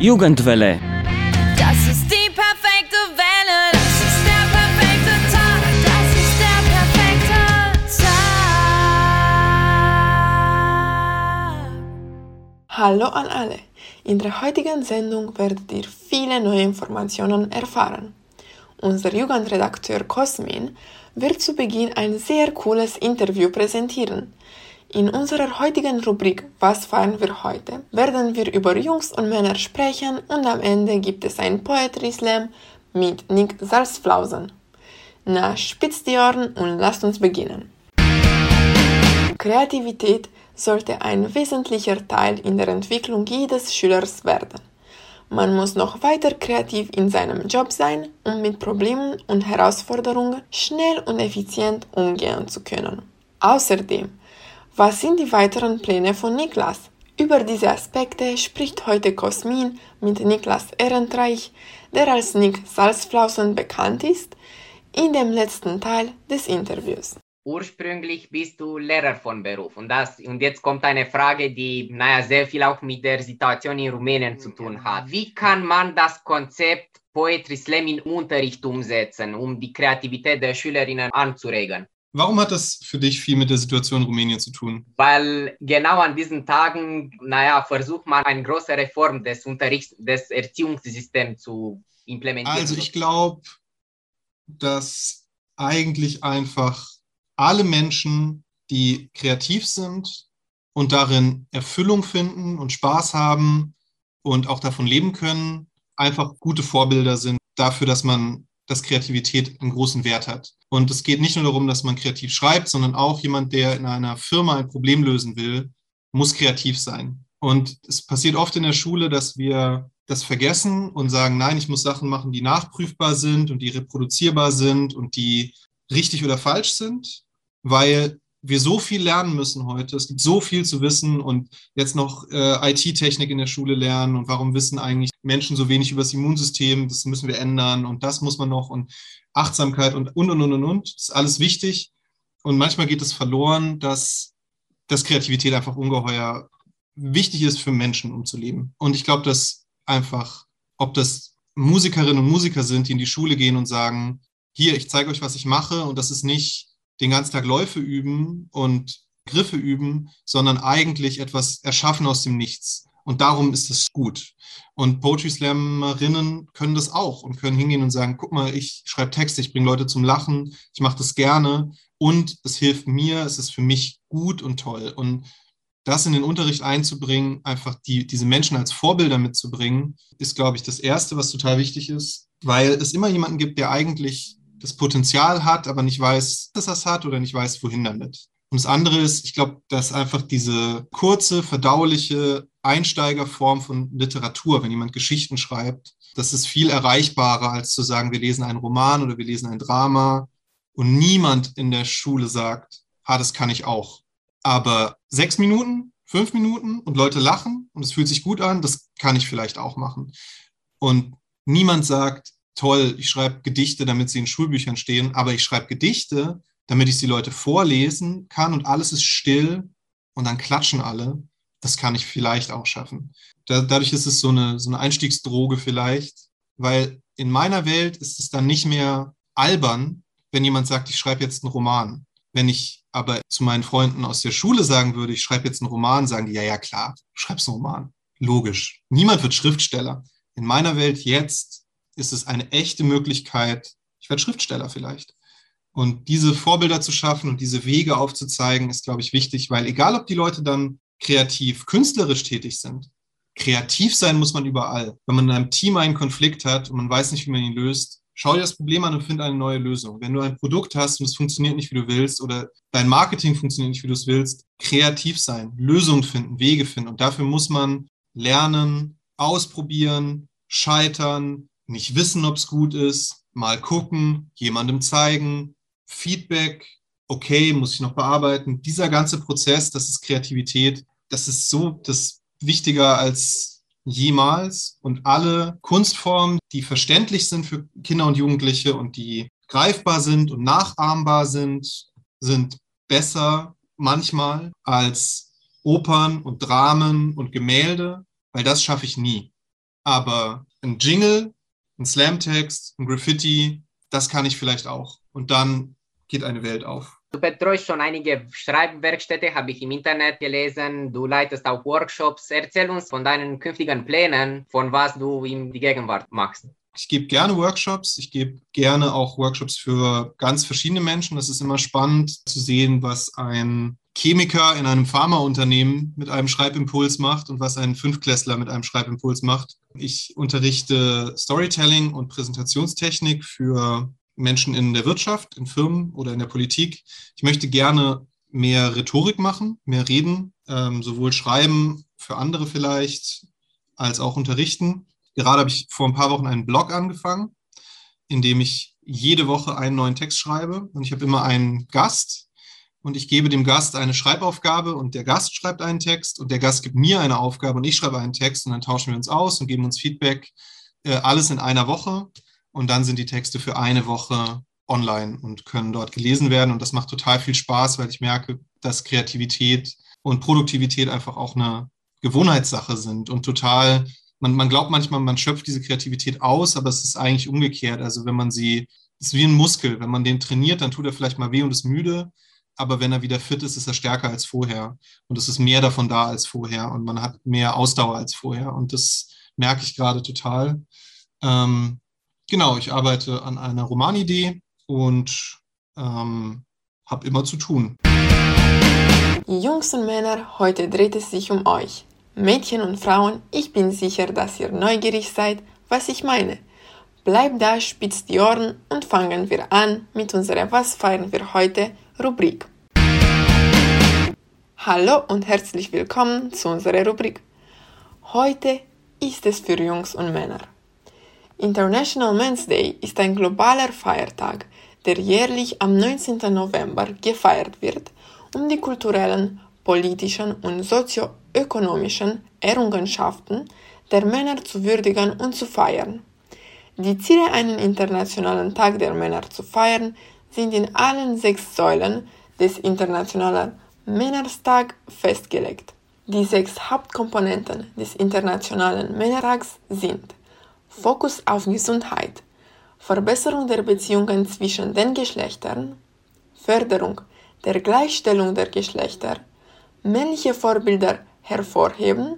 Jugendwelle. Das ist die perfekte Welle. Das ist der perfekte Tag. Das ist der perfekte Tag. Hallo an alle. In der heutigen Sendung werdet ihr viele neue Informationen erfahren. Unser Jugendredakteur Cosmin wird zu Beginn ein sehr cooles Interview präsentieren. In unserer heutigen Rubrik Was feiern wir heute? werden wir über Jungs und Männer sprechen und am Ende gibt es ein Poetry Slam mit Nick Salzflausen. Na, spitzt die Ohren und lasst uns beginnen. Kreativität sollte ein wesentlicher Teil in der Entwicklung jedes Schülers werden. Man muss noch weiter kreativ in seinem Job sein, um mit Problemen und Herausforderungen schnell und effizient umgehen zu können. Außerdem, was sind die weiteren Pläne von Niklas? Über diese Aspekte spricht heute Cosmin mit Niklas Ehrenreich, der als Nick Salzflausen bekannt ist, in dem letzten Teil des Interviews. ursprünglich bist du Lehrer von Beruf. Und, das, und jetzt kommt eine Frage, die naja, sehr viel auch mit der Situation in Rumänien zu tun hat. Wie kann man das Konzept Poetry Slam in Unterricht umsetzen, um die Kreativität der Schülerinnen anzuregen? Warum hat das für dich viel mit der Situation in Rumänien zu tun? Weil genau an diesen Tagen, naja, versucht man eine große Reform des Unterrichts, des Erziehungssystems zu implementieren. Also ich glaube, dass eigentlich einfach alle Menschen, die kreativ sind und darin Erfüllung finden und Spaß haben und auch davon leben können, einfach gute Vorbilder sind dafür, dass man, dass Kreativität einen großen Wert hat. Und es geht nicht nur darum, dass man kreativ schreibt, sondern auch jemand, der in einer Firma ein Problem lösen will, muss kreativ sein. Und es passiert oft in der Schule, dass wir das vergessen und sagen, nein, ich muss Sachen machen, die nachprüfbar sind und die reproduzierbar sind und die richtig oder falsch sind, weil wir so viel lernen müssen heute. Es gibt so viel zu wissen und jetzt noch äh, IT-Technik in der Schule lernen und warum wissen eigentlich Menschen so wenig über das Immunsystem? Das müssen wir ändern und das muss man noch und Achtsamkeit und und und und und und. Das ist alles wichtig und manchmal geht es verloren, dass, dass Kreativität einfach ungeheuer wichtig ist für Menschen, um zu leben. Und ich glaube, dass einfach, ob das Musikerinnen und Musiker sind, die in die Schule gehen und sagen, hier, ich zeige euch, was ich mache und das ist nicht den ganzen Tag Läufe üben und Griffe üben, sondern eigentlich etwas erschaffen aus dem Nichts. Und darum ist es gut. Und Poetry Slammerinnen können das auch und können hingehen und sagen, guck mal, ich schreibe Texte, ich bringe Leute zum Lachen, ich mache das gerne und es hilft mir, es ist für mich gut und toll. Und das in den Unterricht einzubringen, einfach die, diese Menschen als Vorbilder mitzubringen, ist, glaube ich, das Erste, was total wichtig ist, weil es immer jemanden gibt, der eigentlich das Potenzial hat, aber nicht weiß, dass er es hat oder nicht weiß, wohin damit. Und das andere ist, ich glaube, dass einfach diese kurze, verdauliche Einsteigerform von Literatur, wenn jemand Geschichten schreibt, das ist viel erreichbarer, als zu sagen, wir lesen einen Roman oder wir lesen ein Drama und niemand in der Schule sagt, ah, das kann ich auch. Aber sechs Minuten, fünf Minuten und Leute lachen und es fühlt sich gut an, das kann ich vielleicht auch machen. Und niemand sagt, toll, ich schreibe Gedichte, damit sie in Schulbüchern stehen, aber ich schreibe Gedichte, damit ich sie Leute vorlesen kann und alles ist still und dann klatschen alle. Das kann ich vielleicht auch schaffen. Da, dadurch ist es so eine, so eine Einstiegsdroge vielleicht, weil in meiner Welt ist es dann nicht mehr albern, wenn jemand sagt, ich schreibe jetzt einen Roman. Wenn ich aber zu meinen Freunden aus der Schule sagen würde, ich schreibe jetzt einen Roman, sagen die, ja, ja, klar, du schreibst einen Roman. Logisch. Niemand wird Schriftsteller. In meiner Welt jetzt ist es eine echte Möglichkeit, ich werde Schriftsteller vielleicht. Und diese Vorbilder zu schaffen und diese Wege aufzuzeigen, ist, glaube ich, wichtig, weil egal, ob die Leute dann kreativ, künstlerisch tätig sind, kreativ sein muss man überall. Wenn man in einem Team einen Konflikt hat und man weiß nicht, wie man ihn löst, schau dir das Problem an und finde eine neue Lösung. Wenn du ein Produkt hast und es funktioniert nicht, wie du willst, oder dein Marketing funktioniert nicht, wie du es willst, kreativ sein, Lösungen finden, Wege finden. Und dafür muss man lernen, ausprobieren, scheitern, nicht wissen, ob es gut ist, mal gucken, jemandem zeigen, Feedback, okay, muss ich noch bearbeiten. Dieser ganze Prozess, das ist Kreativität, das ist so das wichtiger als jemals. Und alle Kunstformen, die verständlich sind für Kinder und Jugendliche und die greifbar sind und nachahmbar sind, sind besser manchmal als Opern und Dramen und Gemälde, weil das schaffe ich nie. aber ein Jingle, ein Slamtext, ein Graffiti, das kann ich vielleicht auch. Und dann geht eine Welt auf. Du betreust schon einige Schreibwerkstätte, habe ich im Internet gelesen. Du leitest auch Workshops. Erzähl uns von deinen künftigen Plänen, von was du in die Gegenwart machst. Ich gebe gerne Workshops. Ich gebe gerne auch Workshops für ganz verschiedene Menschen. Das ist immer spannend zu sehen, was ein Chemiker in einem Pharmaunternehmen mit einem Schreibimpuls macht und was ein Fünfklässler mit einem Schreibimpuls macht. Ich unterrichte Storytelling und Präsentationstechnik für Menschen in der Wirtschaft, in Firmen oder in der Politik. Ich möchte gerne mehr Rhetorik machen, mehr reden, ähm, sowohl schreiben für andere vielleicht, als auch unterrichten. Gerade habe ich vor ein paar Wochen einen Blog angefangen, in dem ich jede Woche einen neuen Text schreibe und ich habe immer einen Gast und ich gebe dem Gast eine Schreibaufgabe und der Gast schreibt einen Text und der Gast gibt mir eine Aufgabe und ich schreibe einen Text und dann tauschen wir uns aus und geben uns Feedback. Äh, alles in einer Woche und dann sind die Texte für eine Woche online und können dort gelesen werden. Und das macht total viel Spaß, weil ich merke, dass Kreativität und Produktivität einfach auch eine Gewohnheitssache sind und total, man, man glaubt manchmal, man schöpft diese Kreativität aus, aber es ist eigentlich umgekehrt. Also wenn man sie, es ist wie ein Muskel, wenn man den trainiert, dann tut er vielleicht mal weh und ist müde, aber wenn er wieder fit ist, ist er stärker als vorher. Und es ist mehr davon da als vorher und man hat mehr Ausdauer als vorher. Und das merke ich gerade total. Ähm, genau, ich arbeite an einer Romanidee und ähm, habe immer zu tun. Jungs und Männer, heute dreht es sich um euch. Mädchen und Frauen, ich bin sicher, dass ihr neugierig seid, was ich meine. Bleibt da, spitzt die Ohren und fangen wir an mit unserer Was feiern wir heute Rubrik. Hallo und herzlich willkommen zu unserer Rubrik. Heute ist es für Jungs und Männer. International Men's Day ist ein globaler Feiertag, der jährlich am 19. November gefeiert wird, um die kulturellen, politischen und sozioökonomischen Errungenschaften der Männer zu würdigen und zu feiern. Die Ziele, einen internationalen Tag der Männer zu feiern, sind in allen sechs Säulen des Internationalen Männertag festgelegt. Die sechs Hauptkomponenten des Internationalen Männertags sind Fokus auf Gesundheit, Verbesserung der Beziehungen zwischen den Geschlechtern, Förderung der Gleichstellung der Geschlechter, männliche Vorbilder hervorheben,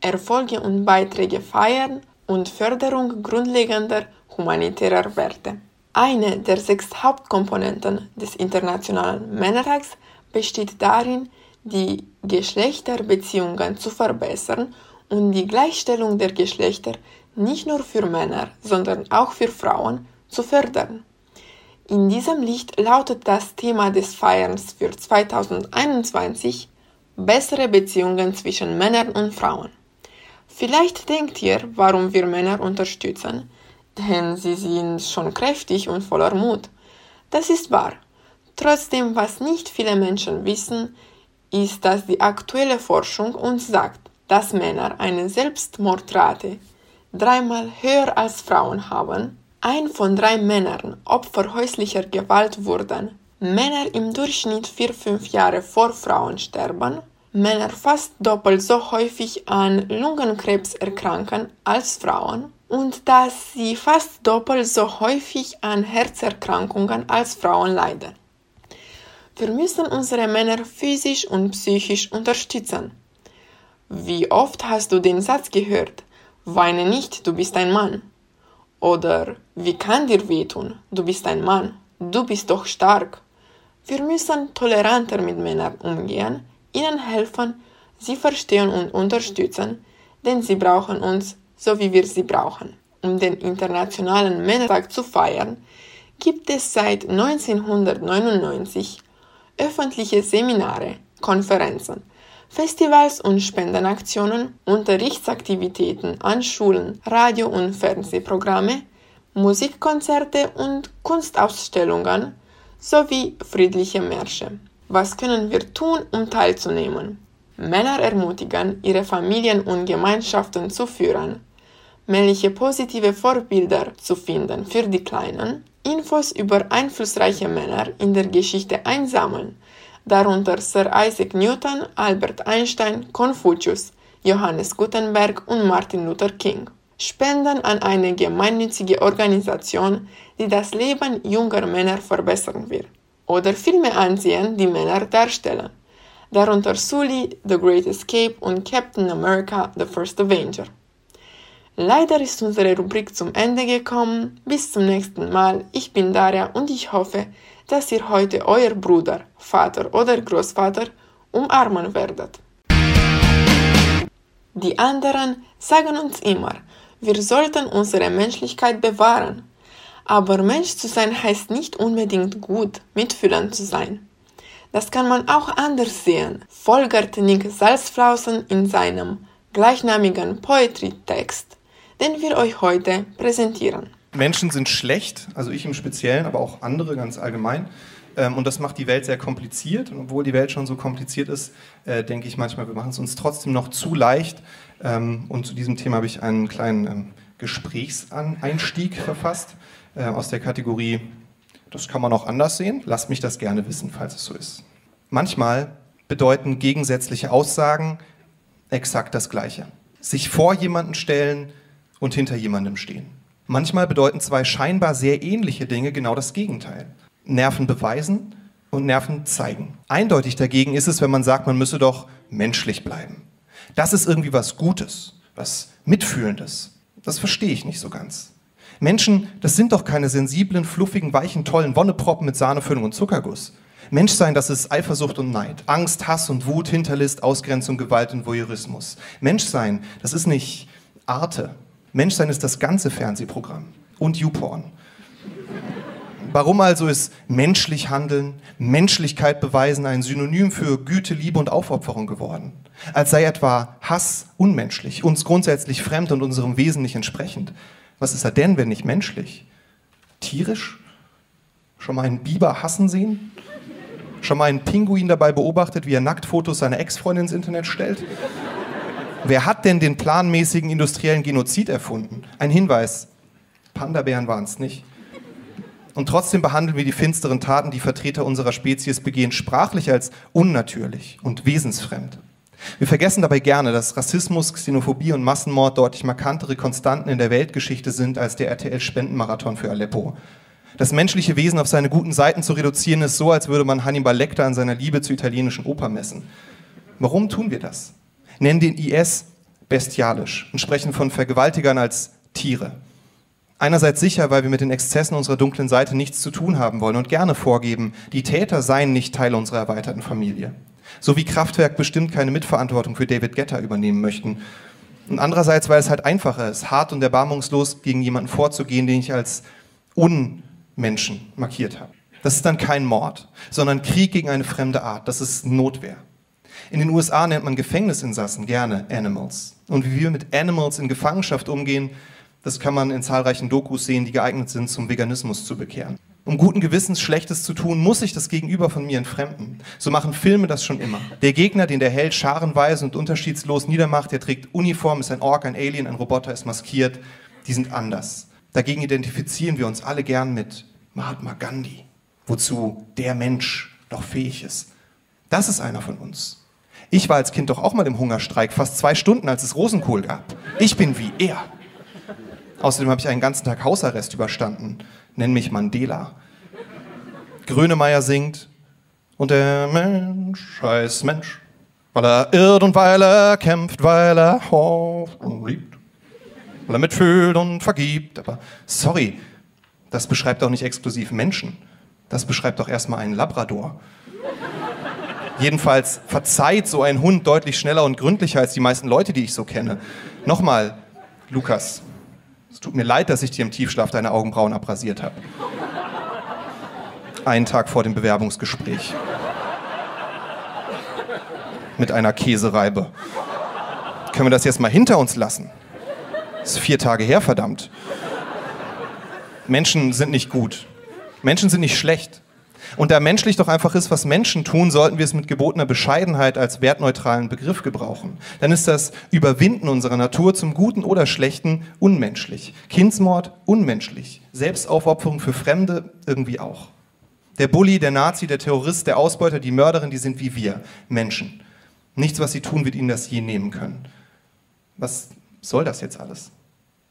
Erfolge und Beiträge feiern und Förderung grundlegender humanitärer Werte. Eine der sechs Hauptkomponenten des Internationalen Männertags besteht darin, die Geschlechterbeziehungen zu verbessern und die Gleichstellung der Geschlechter nicht nur für Männer, sondern auch für Frauen zu fördern. In diesem Licht lautet das Thema des Feierns für 2021 bessere Beziehungen zwischen Männern und Frauen. Vielleicht denkt ihr, warum wir Männer unterstützen, denn sie sind schon kräftig und voller Mut. Das ist wahr. Trotzdem, was nicht viele Menschen wissen, ist, dass die aktuelle Forschung uns sagt, dass Männer eine Selbstmordrate dreimal höher als Frauen haben, ein von drei Männern Opfer häuslicher Gewalt wurden, Männer im Durchschnitt vier, fünf Jahre vor Frauen sterben, Männer fast doppelt so häufig an Lungenkrebs erkranken als Frauen und dass sie fast doppelt so häufig an Herzerkrankungen als Frauen leiden. Wir müssen unsere Männer physisch und psychisch unterstützen. Wie oft hast du den Satz gehört? Weine nicht, du bist ein Mann. Oder wie kann dir wehtun? Du bist ein Mann. Du bist doch stark. Wir müssen toleranter mit Männern umgehen, ihnen helfen, sie verstehen und unterstützen, denn sie brauchen uns, so wie wir sie brauchen. Um den Internationalen Männertag zu feiern, gibt es seit 1999 öffentliche Seminare, Konferenzen, Festivals und Spendenaktionen, Unterrichtsaktivitäten an Schulen, Radio- und Fernsehprogramme, Musikkonzerte und Kunstausstellungen sowie friedliche Märsche. Was können wir tun, um teilzunehmen? Männer ermutigen, ihre Familien und Gemeinschaften zu führen, männliche positive Vorbilder zu finden für die Kleinen, Infos über einflussreiche Männer in der Geschichte einsammeln, darunter Sir Isaac Newton, Albert Einstein, Konfuzius, Johannes Gutenberg und Martin Luther King. spenden an eine gemeinnützige Organisation, die das Leben junger Männer verbessern will. Oder Filme ansehen, die Männer darstellen. Darunter Sully, The Great Escape und Captain America, The First Avenger. Leider ist unsere Rubrik zum Ende gekommen. Bis zum nächsten Mal. Ich bin Daria und ich hoffe, dass ihr heute euer Bruder, Vater oder Großvater umarmen werdet. Die anderen sagen uns immer, wir sollten unsere Menschlichkeit bewahren. Aber Mensch zu sein heißt nicht unbedingt gut, mitfühlend zu sein. Das kann man auch anders sehen, folgert Nick Salzflausen in seinem gleichnamigen Poetry-Text, den wir euch heute präsentieren. Menschen sind schlecht, also ich im Speziellen, aber auch andere ganz allgemein. Ähm, und das macht die Welt sehr kompliziert. Und obwohl die Welt schon so kompliziert ist, äh, denke ich manchmal, wir machen es uns trotzdem noch zu leicht, ähm, und zu diesem Thema habe ich einen kleinen ähm, Gesprächseinstieg verfasst äh, aus der Kategorie, das kann man auch anders sehen. Lasst mich das gerne wissen, falls es so ist. Manchmal bedeuten gegensätzliche Aussagen exakt das Gleiche. Sich vor jemanden stellen und hinter jemandem stehen. Manchmal bedeuten zwei scheinbar sehr ähnliche Dinge genau das Gegenteil. Nerven beweisen und Nerven zeigen. Eindeutig dagegen ist es, wenn man sagt, man müsse doch menschlich bleiben. Das ist irgendwie was Gutes, was Mitfühlendes. Das verstehe ich nicht so ganz. Menschen, das sind doch keine sensiblen, fluffigen, weichen, tollen Wonneproppen mit Sahnefüllung und Zuckerguss. Menschsein, das ist Eifersucht und Neid, Angst, Hass und Wut, Hinterlist, Ausgrenzung, Gewalt und Voyeurismus. Menschsein, das ist nicht Arte. Menschsein ist das ganze Fernsehprogramm und YouPorn. Warum also ist menschlich handeln, Menschlichkeit beweisen ein Synonym für Güte, Liebe und Aufopferung geworden? Als sei etwa Hass unmenschlich, uns grundsätzlich fremd und unserem Wesen nicht entsprechend. Was ist er denn, wenn nicht menschlich? Tierisch? Schon mal einen Biber hassen sehen? Schon mal einen Pinguin dabei beobachtet, wie er Nacktfotos seiner Ex-Freundin ins Internet stellt? Wer hat denn den planmäßigen industriellen Genozid erfunden? Ein Hinweis: Panda-Bären waren es nicht. Und trotzdem behandeln wir die finsteren Taten, die Vertreter unserer Spezies begehen, sprachlich als unnatürlich und wesensfremd. Wir vergessen dabei gerne, dass Rassismus, Xenophobie und Massenmord deutlich markantere Konstanten in der Weltgeschichte sind als der RTL-Spendenmarathon für Aleppo. Das menschliche Wesen auf seine guten Seiten zu reduzieren, ist so, als würde man Hannibal Lecter an seiner Liebe zur italienischen Oper messen. Warum tun wir das? Nennen den IS bestialisch und sprechen von Vergewaltigern als Tiere. Einerseits sicher, weil wir mit den Exzessen unserer dunklen Seite nichts zu tun haben wollen und gerne vorgeben, die Täter seien nicht Teil unserer erweiterten Familie. So wie Kraftwerk bestimmt keine Mitverantwortung für David Getter übernehmen möchten. Und andererseits, weil es halt einfacher ist, hart und erbarmungslos gegen jemanden vorzugehen, den ich als Unmenschen markiert habe. Das ist dann kein Mord, sondern Krieg gegen eine fremde Art. Das ist Notwehr. In den USA nennt man Gefängnisinsassen gerne Animals. Und wie wir mit Animals in Gefangenschaft umgehen, das kann man in zahlreichen Dokus sehen, die geeignet sind, zum Veganismus zu bekehren. Um guten Gewissens Schlechtes zu tun, muss sich das Gegenüber von mir entfremden. So machen Filme das schon immer. Der Gegner, den der Held scharenweise und unterschiedslos niedermacht, der trägt Uniform, ist ein Ork, ein Alien, ein Roboter, ist maskiert. Die sind anders. Dagegen identifizieren wir uns alle gern mit Mahatma Gandhi, wozu der Mensch doch fähig ist. Das ist einer von uns. Ich war als Kind doch auch mal im Hungerstreik, fast zwei Stunden, als es Rosenkohl gab. Ich bin wie er. Außerdem habe ich einen ganzen Tag Hausarrest überstanden. Nenn mich Mandela. Grönemeyer singt und der Mensch heißt Mensch, weil er irrt und weil er kämpft, weil er hofft und liebt, weil er mitfühlt und vergibt. Aber sorry, das beschreibt doch nicht exklusiv Menschen. Das beschreibt doch erstmal einen Labrador. Jedenfalls verzeiht so ein Hund deutlich schneller und gründlicher als die meisten Leute, die ich so kenne. Nochmal, Lukas, es tut mir leid, dass ich dir im Tiefschlaf deine Augenbrauen abrasiert habe. Einen Tag vor dem Bewerbungsgespräch. Mit einer Käsereibe. Können wir das jetzt mal hinter uns lassen? Das ist vier Tage her, verdammt. Menschen sind nicht gut. Menschen sind nicht schlecht. Und da menschlich doch einfach ist, was Menschen tun, sollten wir es mit gebotener Bescheidenheit als wertneutralen Begriff gebrauchen. Dann ist das Überwinden unserer Natur zum Guten oder Schlechten unmenschlich. Kindsmord unmenschlich. Selbstaufopferung für Fremde irgendwie auch. Der Bully, der Nazi, der Terrorist, der Ausbeuter, die Mörderin, die sind wie wir, Menschen. Nichts, was sie tun, wird ihnen das je nehmen können. Was soll das jetzt alles?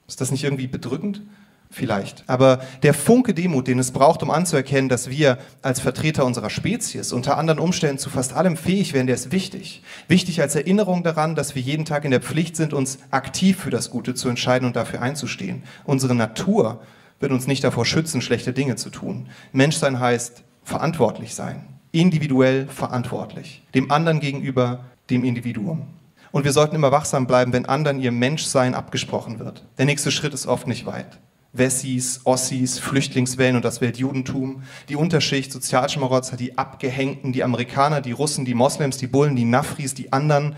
Ist das nicht irgendwie bedrückend? Vielleicht. Aber der Funke Demut, den es braucht, um anzuerkennen, dass wir als Vertreter unserer Spezies unter anderen Umständen zu fast allem fähig wären, der ist wichtig. Wichtig als Erinnerung daran, dass wir jeden Tag in der Pflicht sind, uns aktiv für das Gute zu entscheiden und dafür einzustehen. Unsere Natur wird uns nicht davor schützen, schlechte Dinge zu tun. Menschsein heißt verantwortlich sein. Individuell verantwortlich. Dem anderen gegenüber, dem Individuum. Und wir sollten immer wachsam bleiben, wenn anderen ihr Menschsein abgesprochen wird. Der nächste Schritt ist oft nicht weit. Wessis, Ossis, Flüchtlingswellen und das Weltjudentum, die Unterschicht, Sozialschmarotzer, die Abgehängten, die Amerikaner, die Russen, die Moslems, die Bullen, die Nafris, die anderen,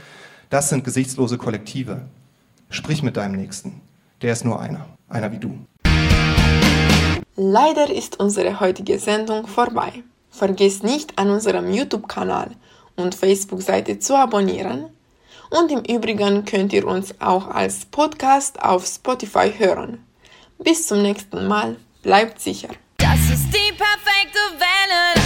das sind gesichtslose Kollektive. Sprich mit deinem Nächsten. Der ist nur einer. Einer wie du. Leider ist unsere heutige Sendung vorbei. Vergiss nicht, an unserem YouTube-Kanal und Facebook-Seite zu abonnieren. Und im Übrigen könnt ihr uns auch als Podcast auf Spotify hören. Bis zum nächsten Mal. Bleibt sicher. Das ist die perfekte Welle.